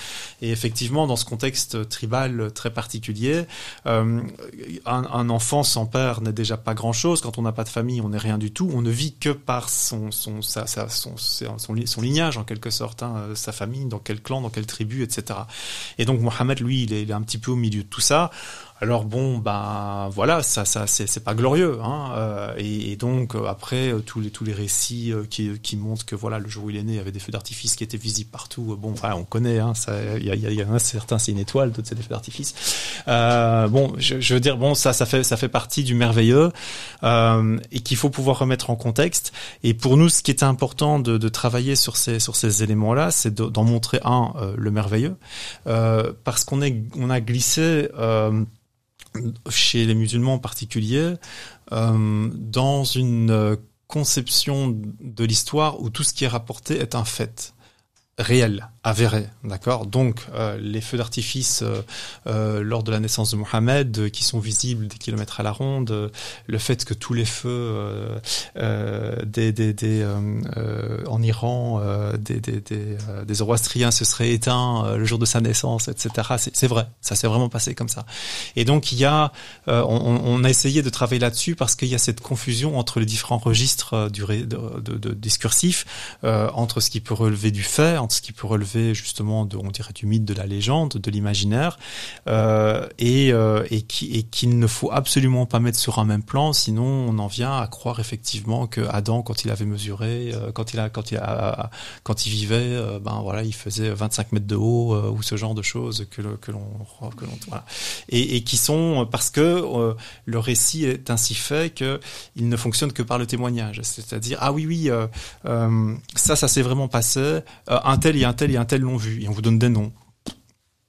et effectivement dans ce contexte tribal très particulier euh, un, un, enfant sans père n'est déjà pas grand chose quand on n'a pas de famille on n'est rien du tout. On ne vit que par son son son, son, son, lignage en quelque sorte hein, euh, sa famille dans quel clan dans quelle tribu etc et donc Mohamed lui il est, il est un petit peu au milieu de tout ça Alors bon, ben voilà, ça, ça, c'est pas glorieux, hein, euh, et, et, donc euh, après euh, tous les tous les récits qui, qui montrent que voilà le jour où il est né, il y avait des feux d'artifice qui étaient visibles partout. Bon, voilà, on connaît, hein, ça, il y, a, y, a un certain, c'est une étoile, d'autres c'est des feux d'artifice. Euh, bon, je, je, veux dire, bon, ça, ça fait ça fait partie du merveilleux euh, et qu'il faut pouvoir remettre en contexte. Et pour nous, ce qui était important de, de travailler sur ces sur ces éléments-là, c'est d'en montrer un le merveilleux, parce qu'on est on a glissé chez les musulmans en particulier, euh, dans une conception de l'histoire où tout ce qui est rapporté est un fait réel, avéré, d'accord? Donc euh, les feux d'artifice euh, euh, lors de la naissance de Mohammed, euh, qui sont visibles des kilomètres à la ronde, euh, le fait que tous les feux des, des, des en Iran, des, des, des, des Zoroastriens se seraient éteints le jour de sa naissance, etc. C'est vrai, ça s'est vraiment passé comme ça. Et donc il y a, on, on, a essayé de travailler là-dessus parce qu'il y a cette confusion entre les différents registres du de, de, de discursif, entre ce qui peut relever du fait ce qui peut relever justement, de, on dirait, du mythe, de la légende, de l'imaginaire, euh, et, euh, et qu'il ne faut absolument pas mettre sur un même plan, sinon on en vient à croire effectivement que Adam, quand il avait mesuré, euh, quand il a, quand il a, quand il vivait, euh, ben voilà, il faisait 25 mètres de haut euh, ou ce genre de choses que que l'on, que l'on, voilà, et, et, qui sont parce que le récit est ainsi fait que il ne fonctionne que par le témoignage, c'est-à-dire ah oui oui, ça ça s'est vraiment passé. un tel et un tel et un tel l'ont vu. Et on vous donne des noms.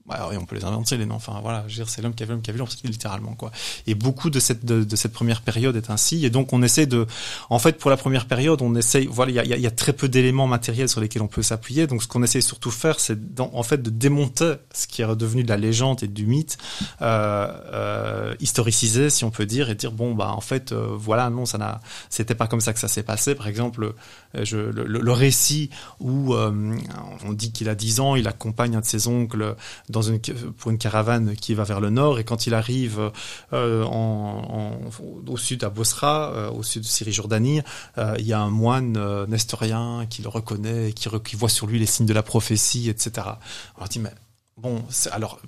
Bah, on peut les inventer les noms. Enfin voilà, je veux dire, c'est l'homme qui a vu l'homme qui a vu l'homme, littéralement quoi. Et beaucoup de cette de, de, cette première période est ainsi. Et donc on essaie de, en fait, pour la première période, on essaye. Voilà, il y a, y a, très peu d'éléments matériels sur lesquels on peut s'appuyer. Donc ce qu'on essaie surtout faire, c'est en fait de démonter ce qui est redevenu de la légende et du mythe, euh, euh, historicisé, si on peut dire, et dire bon bah en fait euh, voilà non ça n'a, c'était pas comme ça que ça s'est passé. Par exemple, euh, je, le, le, récit où euh, on dit qu'il a 10 ans, il accompagne un de ses oncles pour une caravane qui va vers le nord. Et quand il arrive euh, au sud à Bosra, euh, au sud de Syrie-Jordanie, euh, il y a un moine nestorien qui le reconnaît, qui, voit sur lui les signes de la prophétie, etc. On dit mais bon, alors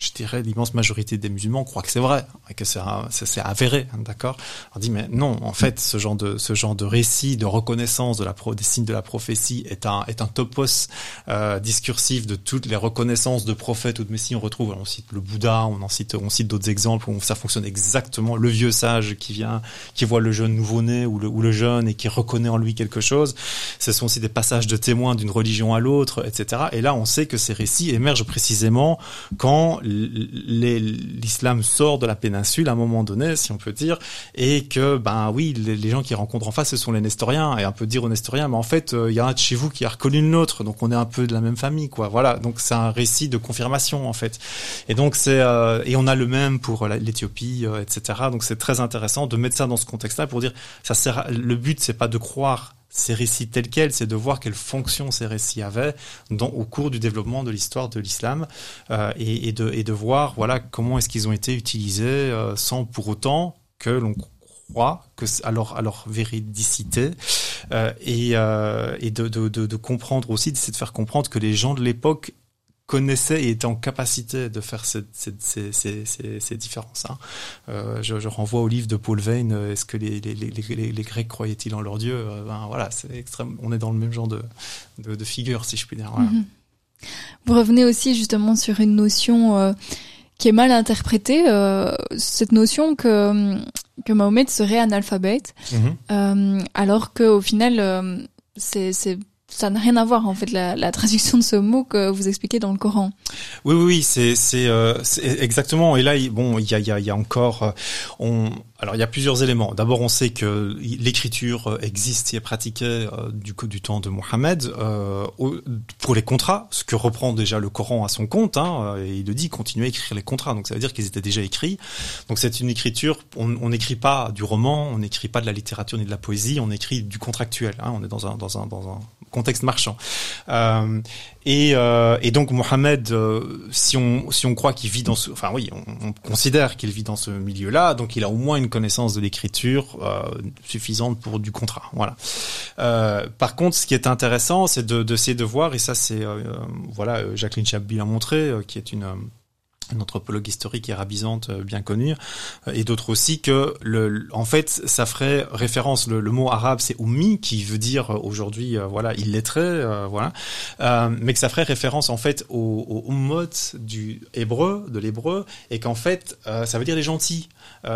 je dirais l'immense majorité des musulmans croient que c'est vrai et que c'est avéré, hein, d'accord On dit mais non, en fait, ce genre de ce genre de récit de reconnaissance de la pro, des signes de la prophétie est un est un topos euh, discursif de toutes les reconnaissances de prophètes ou de messies. On retrouve, on cite le Bouddha, on en cite on cite d'autres exemples où ça fonctionne exactement. Le vieux sage qui vient, qui voit le jeune nouveau-né ou le ou le jeune et qui reconnaît en lui quelque chose. Ce sont aussi des passages de témoins d'une religion à l'autre, etc. Et là, on sait que ces récits émergent précisément quand l'islam sort de la péninsule à un moment donné, si on peut dire, et que ben oui, les, gens qui rencontrent en face, ce sont les Nestoriens, et on peut dire aux Nestoriens, mais en fait, euh, il y en a de chez vous qui a reconnu le nôtre, donc on est un peu de la même famille, quoi. Voilà, donc c'est un récit de confirmation en fait, et donc c'est euh, et on a le même pour l'Éthiopie, euh, etc. Donc c'est très intéressant de mettre ça dans ce contexte-là pour dire, ça sert. le but c'est pas de croire ces récits tels quels, c'est de voir quelle fonction ces récits avaient au cours du développement de l'histoire de l'islam euh, et, de, voir voilà comment est-ce qu'ils ont été utilisés euh, sans pour autant que l'on croit que à leur, à leur véridicité euh, et, de, comprendre aussi, d'essayer de faire comprendre que les gens de l'époque connaissait et était en capacité de faire ces, ces, ces, ces, ces différences. Hein. Euh, je, je, renvoie au livre de Paul Veyne, euh, Est-ce que les, les, les, les Grecs croyaient-ils en leur Dieu euh, ben, Voilà, c'est extrême. On est dans le même genre de, de, de figure, si je puis dire. Voilà. Mm -hmm. Vous revenez aussi justement sur une notion euh, qui est mal interprétée, cette notion que, que Mahomet serait analphabète, mm -hmm. alors qu'au final, c'est ça n'a rien à voir en fait la, traduction de ce mot que vous expliquez dans le Coran. Oui, oui, oui c'est c'est euh, exactement. Et là, bon, il y a, y, y a encore, euh, alors il y a plusieurs éléments. D'abord, on sait que l'écriture existe et est pratiquée euh, du du temps de Mohammed euh, pour les contrats, ce que reprend déjà le Coran à son compte. Hein, et il le dit, continuez à écrire les contrats. Donc ça veut dire qu'ils étaient déjà écrits. Donc c'est une écriture. On n'écrit pas du roman, on n'écrit pas de la littérature ni de la poésie, on écrit du contractuel. Hein, on est dans un dans un contexte marchand. Euh, et, euh, et, donc Mohamed, euh, si on si on croit qu'il vit dans ce, enfin oui, on, on considère qu'il vit dans ce milieu-là, donc il a au moins une connaissance de l'écriture euh, suffisante pour du contrat. Voilà. Euh, par contre, ce qui est intéressant, c'est d'essayer de, de, voir, et ça c'est voilà, Jacqueline Chabbi l'a montré, qui est une une anthropologue historique arabisante euh, bien connue, euh, et d'autres aussi que le, en fait, ça ferait référence. Le, le mot arabe, c'est ummi, qui veut dire euh, aujourd'hui, voilà, illettré, euh, voilà, euh, mais que ça ferait référence en fait au, au ummot du hébreu, de l'hébreu, et qu'en fait, euh, ça veut dire les gentils.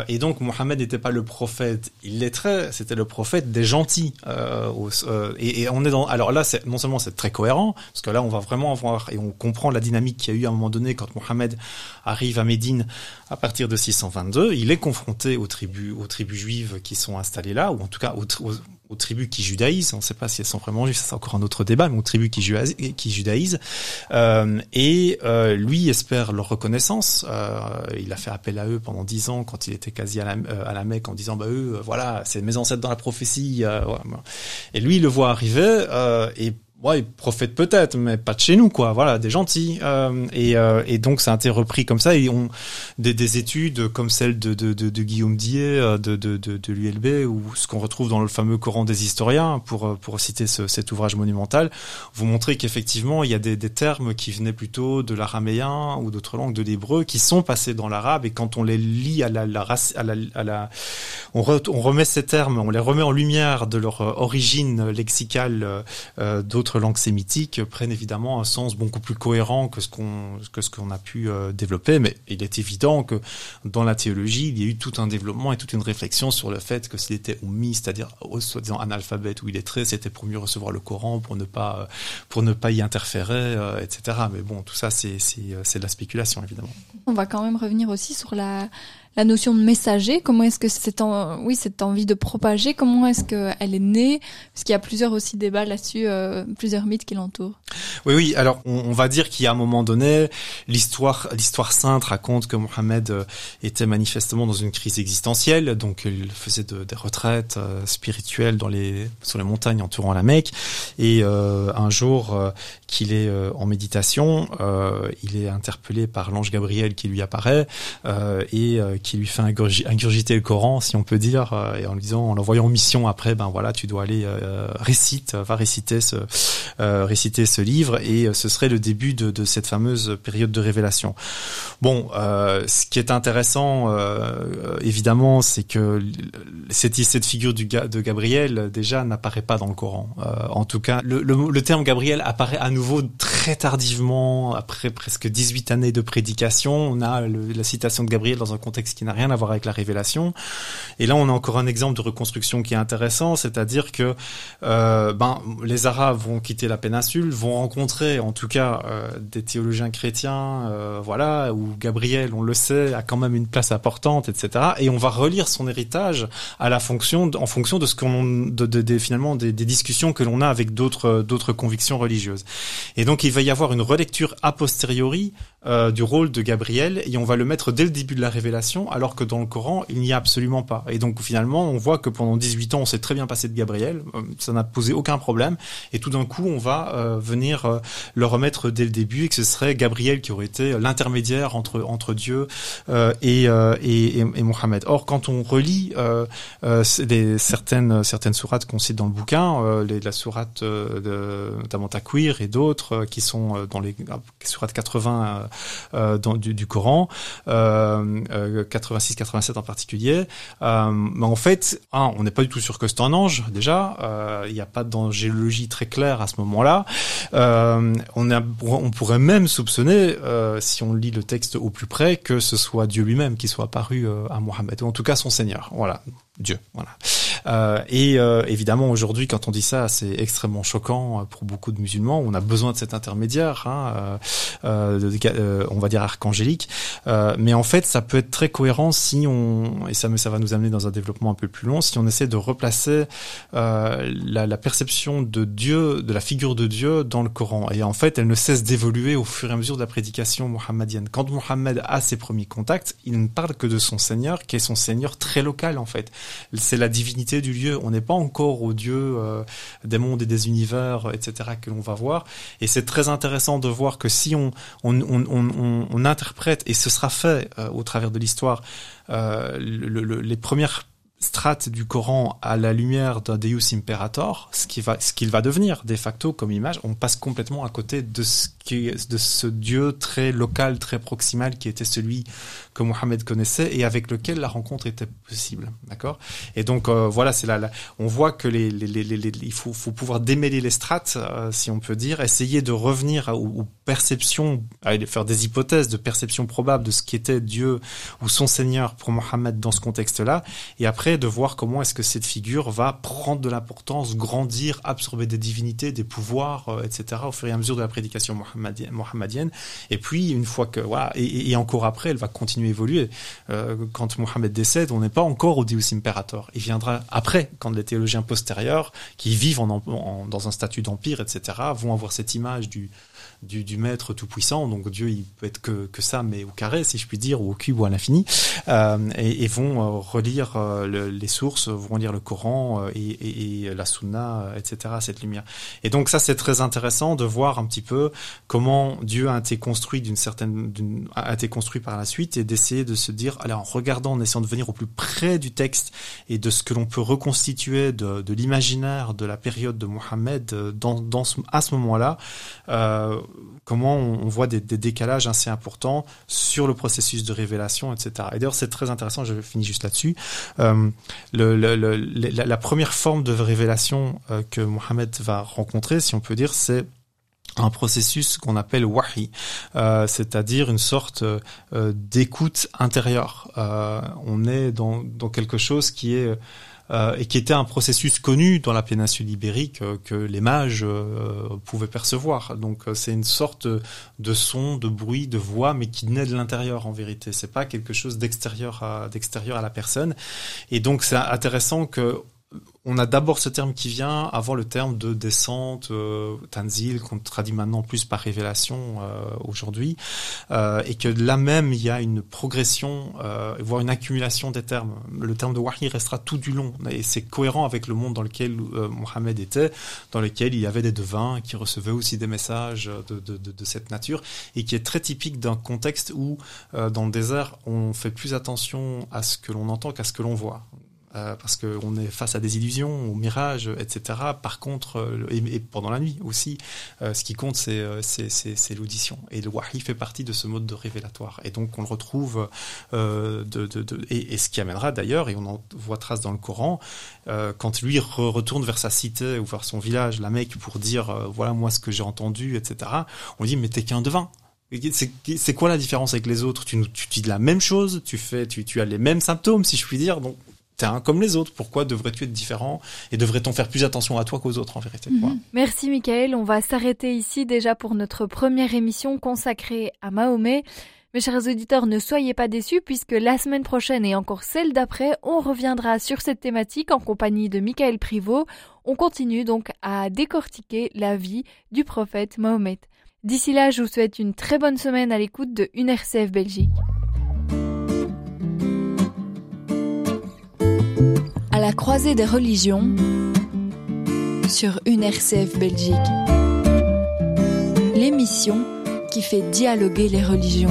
Et donc, Mohammed n'était pas le prophète illettré, c'était le prophète des gentils. Au, et, et, on est dans. Alors là, non seulement c'est très cohérent, parce que là, on va vraiment voir et on comprend la dynamique qu'il y a eu à un moment donné quand Mohammed arrive à Médine à partir de 622. Il est confronté aux tribus, aux tribus juives qui sont installées là, ou en tout cas aux, aux, aux tribus qui judaïsent. On ne sait pas si elles sont vraiment juives, c'est encore un autre débat, mais aux tribus qui, judaïsent. Euh, et euh, lui espère leur reconnaissance. Euh, il a fait appel à eux pendant dix ans quand il était quasi à la, euh, à la Mecque en disant bah eux, voilà, c'est mes ancêtres dans la prophétie. Voilà. Et lui, il le voit arriver et ouais, ils prophètent peut-être, mais pas de chez nous, quoi. Voilà, des gentils. Euh, et, euh, et, donc, ça a été repris comme ça. Et on des, des études comme celle de, de, de, de Guillaume Dier euh, de, de, de, l'ULB ou ce qu'on retrouve dans le fameux Coran des historiens, pour euh, pour citer ce, cet ouvrage monumental, vous montrer qu'effectivement, il y a des, des termes qui venaient plutôt de l'araméen ou d'autres langues de l'hébreu qui sont passés dans l'arabe. Et quand on les lit à la, la race, à la, à la on, re, on remet ces termes, on les remet en lumière de leur origine lexicale euh, d'autres langues sémitiques prennent évidemment un sens beaucoup plus cohérent que ce qu'on que ce qu'on a pu euh, développer. Mais il est évident que dans la théologie, il y a eu tout un développement et toute une réflexion sur le fait que s'il était omis, c'est-à-dire soi-disant analphabète ou illettré, c'était pour mieux recevoir le Coran, pour ne pas pour ne pas y interférer, euh, etc. Mais bon, tout ça c'est c'est c'est de la spéculation évidemment. On va quand même revenir aussi sur la la notion de messager, comment est-ce que cette, en, oui, cette envie de propager, comment est-ce qu'elle est née? Parce qu'il y a plusieurs aussi débats là-dessus, euh, plusieurs mythes qui l'entourent. Oui, oui. Alors, on, va dire qu'il y a un moment donné, l'histoire, l'histoire sainte raconte que Mohammed euh, était manifestement dans une crise existentielle, donc il faisait de, des retraites euh, spirituelles dans les, sur les montagnes entourant la Mecque, et euh, un jour qu'il est en méditation, il est interpellé par l'ange Gabriel qui lui apparaît et qui lui fait ingurgiter le Coran, si on peut dire, euh, et en lui disant, en l'envoyant en mission après, ben voilà, tu dois aller euh, récite, va réciter ce euh, réciter ce livre, et ce serait le début de, cette fameuse période de révélation. Bon, euh, ce qui est intéressant, euh, évidemment, c'est que cette, figure du, de Gabriel déjà n'apparaît pas dans le Coran. Euh, en tout cas, le, terme Gabriel apparaît à nouveau très tardivement, après presque 18 années de prédication. On a la citation de Gabriel dans un contexte qui n'a rien à voir avec la révélation. Et là, on a encore un exemple de reconstruction qui est intéressant, c'est-à-dire que euh, ben, les Arabes vont quitter la péninsule, vont rencontrer, en tout cas, euh, des théologiens chrétiens, euh, voilà, où Gabriel, on le sait, a quand même une place importante, etc. Et on va relire son héritage à la fonction, en fonction de ce qu'on, de, de, finalement, des, des discussions que l'on a avec d'autres, d'autres convictions religieuses. Et donc, il va y avoir une relecture a posteriori euh, du rôle de Gabriel et on va le mettre dès le début de la révélation alors que dans le Coran il n'y a absolument pas. Et donc finalement on voit que pendant 18 ans on s'est très bien passé de Gabriel euh, ça n'a posé aucun problème et tout d'un coup on va euh, venir euh, le remettre dès le début et que ce serait Gabriel qui aurait été l'intermédiaire entre entre Dieu euh, et, et, et, Mohammed. Or quand on relit des, certaines certaines sourates qu'on cite dans le bouquin les, la sourate de notamment Takwir et d'autres qui sont dans les sourates 80 euh, du, du, Coran, euh, 86-87 en particulier. Euh, mais en fait, on n'est pas du tout sûr que c'est un ange déjà. Euh, il n'y a pas d'angélologie très claire à ce moment-là. on, on pourrait même soupçonner, si on lit le texte au plus près, que ce soit Dieu lui-même qui soit apparu à Mohammed, ou en tout cas son Seigneur. Voilà, Dieu. Voilà. Euh, et euh, évidemment, aujourd'hui, quand on dit ça, c'est extrêmement choquant pour beaucoup de musulmans. On a besoin de cet intermédiaire, hein, euh, de, euh, on va dire archangélique. Euh, mais en fait, ça peut être très cohérent si on, et ça, ça va nous amener dans un développement un peu plus long, si on essaie de replacer la, la, perception de Dieu, de la figure de Dieu dans le Coran. Et en fait, elle ne cesse d'évoluer au fur et à mesure de la prédication mohammedienne. Quand Mohammed a ses premiers contacts, il ne parle que de son Seigneur, qui est son Seigneur très local en fait. C'est la divinité du lieu. On n'est pas encore au Dieu euh, des mondes et des univers, etc., que l'on va voir. Et c'est très intéressant de voir que si on, interprète, et ce sera fait euh, au travers de l'histoire, euh, le, le, les premières strate du Coran à la lumière d'un Deus Imperator, ce qui va, ce qu'il va devenir de facto comme image, on passe complètement à côté de ce de ce Dieu très local, très proximal qui était celui que Mohammed connaissait et avec lequel la rencontre était possible, d'accord? Et donc euh, voilà, c'est là, on voit que les, les, les, les il faut, faut, pouvoir démêler les strates, euh, si on peut dire, essayer de revenir aux, aux perceptions, à faire des hypothèses de perception probable de ce qu'était Dieu ou son Seigneur pour Mohammed dans ce contexte-là, et après de voir comment est-ce que cette figure va prendre de l'importance, grandir, absorber des divinités, des pouvoirs, euh, etc. au fur et à mesure de la prédication mohammedienne. Et puis une fois que et encore après, elle va continuer à évoluer. Euh, quand Mohammed décède, on n'est pas encore au Deus Imperator. Il viendra après, quand les théologiens postérieurs, qui vivent en, en, dans un statut d'empire, etc., vont avoir cette image du du, du maître tout-puissant. Donc Dieu, il peut être que, que ça, mais au carré, si je puis dire, ou au cube ou à l'infini. Euh, et, et, vont euh, relire euh, le, les sources, vont lire le Coran euh, et, et, et, la Sunna, etc. cette lumière. Et donc ça, c'est très intéressant de voir un petit peu comment Dieu a été construit d'une certaine, a été construit par la suite et d'essayer de se dire, allez, en regardant, en essayant de venir au plus près du texte et de ce que l'on peut reconstituer de, de l'imaginaire de la période de Mohammed dans, dans ce, à ce moment-là. Euh, comment on, voit des, décalages assez importants sur le processus de révélation, etc. Et d'ailleurs, c'est très intéressant, je finis juste là-dessus. Euh, la, première forme de révélation euh, que Mohammed va rencontrer, si on peut dire, c'est un processus qu'on appelle wahi, euh, c'est-à-dire une sorte euh, d'écoute intérieure. Euh, on est dans, quelque chose qui est euh, et qui était un processus connu dans la péninsule ibérique euh, que les mages euh, pouvaient percevoir. Donc c'est une sorte de son, de bruit, de voix, mais qui naît de l'intérieur en vérité. C'est pas quelque chose d'extérieur à d'extérieur à la personne. Et donc c'est intéressant que on a d'abord ce terme qui vient avant le terme de descente, euh, tanzil, qu'on traduit maintenant plus par révélation euh, aujourd'hui, euh, et que là même il y a une progression, euh, voire une accumulation des termes. Le terme de wahi restera tout du long, et c'est cohérent avec le monde dans lequel euh, Mohammed était, dans lequel il y avait des devins qui recevaient aussi des messages de, de, de, de cette nature, et qui est très typique d'un contexte où euh, dans le désert on fait plus attention à ce que l'on entend qu'à ce que l'on voit euh, parce qu'on est face à des illusions, aux mirages, etc. Par contre, euh, et, pendant la nuit aussi, euh, ce qui compte, c'est l'audition. Et le wahi fait partie de ce mode de révélatoire. Et donc, on le retrouve de, et, ce qui amènera d'ailleurs, et on en voit trace dans le Coran, quand lui re retourne vers sa cité ou vers son village, la Mecque, pour dire voilà moi ce que j'ai entendu, etc. On dit mais t'es qu'un devin. C'est quoi la différence avec les autres? Tu, tu dis la même chose, tu fais, tu, as les mêmes symptômes, si je puis dire. T'es un comme les autres. Pourquoi devrais-tu être différent et devrait-on faire plus attention à toi qu'aux autres en vérité mmh. Merci Michael. On va s'arrêter ici déjà pour notre première émission consacrée à Mahomet. Mes chers auditeurs, ne soyez pas déçus puisque la semaine prochaine et encore celle d'après, on reviendra sur cette thématique en compagnie de Michael Privot. On continue donc à décortiquer la vie du prophète Mahomet. D'ici là, je vous souhaite une très bonne semaine à l'écoute de UNRCF Belgique. La croisée des religions sur une RCF Belgique. L'émission qui fait dialoguer les religions.